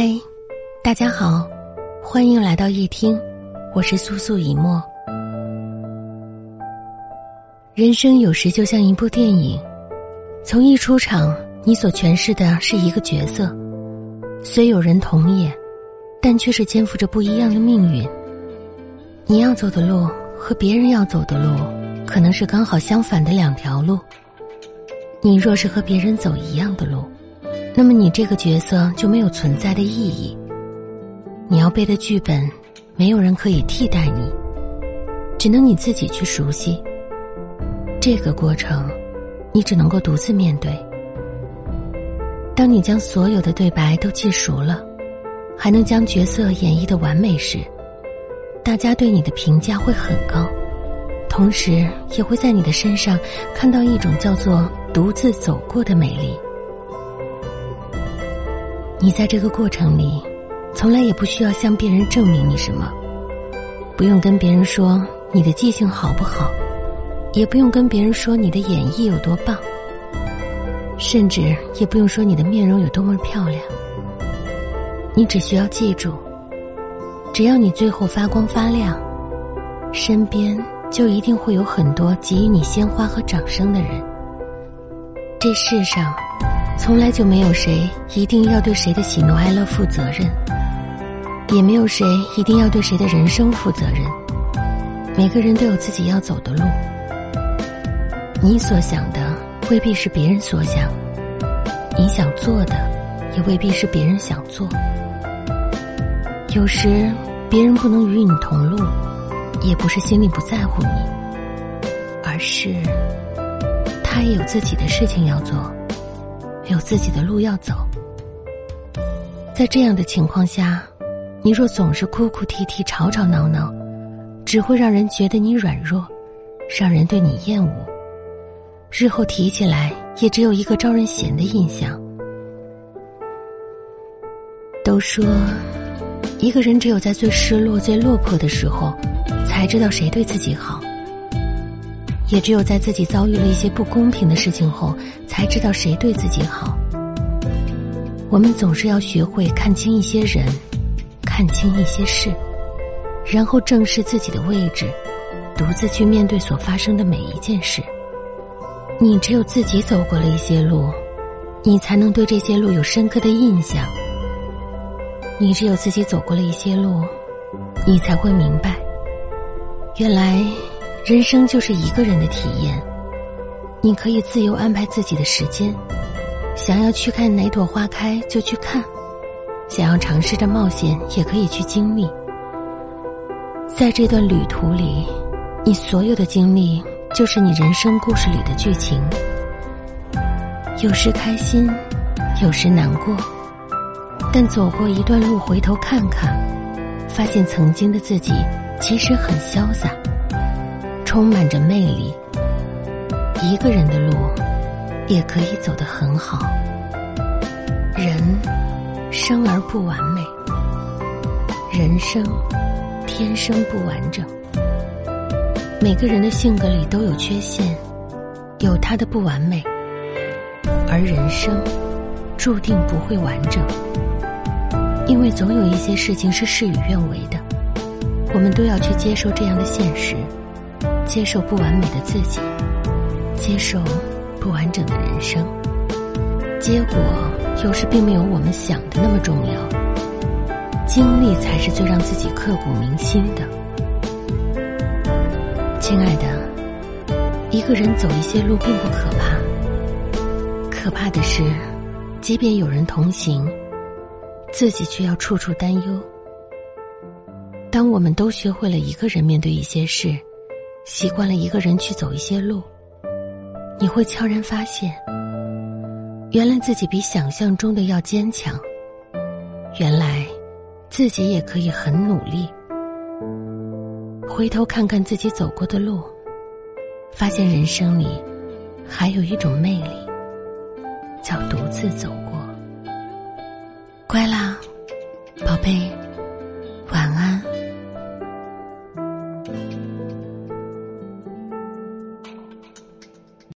嗨，大家好，欢迎来到夜听，我是苏素以沫。人生有时就像一部电影，从一出场，你所诠释的是一个角色，虽有人同演，但却是肩负着不一样的命运。你要走的路和别人要走的路，可能是刚好相反的两条路。你若是和别人走一样的路。那么你这个角色就没有存在的意义。你要背的剧本，没有人可以替代你，只能你自己去熟悉。这个过程，你只能够独自面对。当你将所有的对白都记熟了，还能将角色演绎的完美时，大家对你的评价会很高，同时也会在你的身上看到一种叫做独自走过的美丽。你在这个过程里，从来也不需要向别人证明你什么，不用跟别人说你的记性好不好，也不用跟别人说你的演绎有多棒，甚至也不用说你的面容有多么漂亮。你只需要记住，只要你最后发光发亮，身边就一定会有很多给予你鲜花和掌声的人。这世上。从来就没有谁一定要对谁的喜怒哀乐负责任，也没有谁一定要对谁的人生负责任。每个人都有自己要走的路，你所想的未必是别人所想，你想做的也未必是别人想做。有时别人不能与你同路，也不是心里不在乎你，而是他也有自己的事情要做。有自己的路要走，在这样的情况下，你若总是哭哭啼啼、吵吵闹闹，只会让人觉得你软弱，让人对你厌恶。日后提起来，也只有一个招人嫌的印象。都说，一个人只有在最失落、最落魄的时候，才知道谁对自己好。也只有在自己遭遇了一些不公平的事情后，才知道谁对自己好。我们总是要学会看清一些人，看清一些事，然后正视自己的位置，独自去面对所发生的每一件事。你只有自己走过了一些路，你才能对这些路有深刻的印象。你只有自己走过了一些路，你才会明白，原来。人生就是一个人的体验，你可以自由安排自己的时间，想要去看哪朵花开就去看，想要尝试着冒险也可以去经历。在这段旅途里，你所有的经历就是你人生故事里的剧情，有时开心，有时难过，但走过一段路，回头看看，发现曾经的自己其实很潇洒。充满着魅力，一个人的路也可以走得很好。人生而不完美，人生天生不完整。每个人的性格里都有缺陷，有他的不完美，而人生注定不会完整，因为总有一些事情是事与愿违的。我们都要去接受这样的现实。接受不完美的自己，接受不完整的人生，结果有时并没有我们想的那么重要。经历才是最让自己刻骨铭心的。亲爱的，一个人走一些路并不可怕，可怕的是，即便有人同行，自己却要处处担忧。当我们都学会了一个人面对一些事。习惯了一个人去走一些路，你会悄然发现，原来自己比想象中的要坚强。原来，自己也可以很努力。回头看看自己走过的路，发现人生里还有一种魅力，叫独自走过。乖啦，宝贝。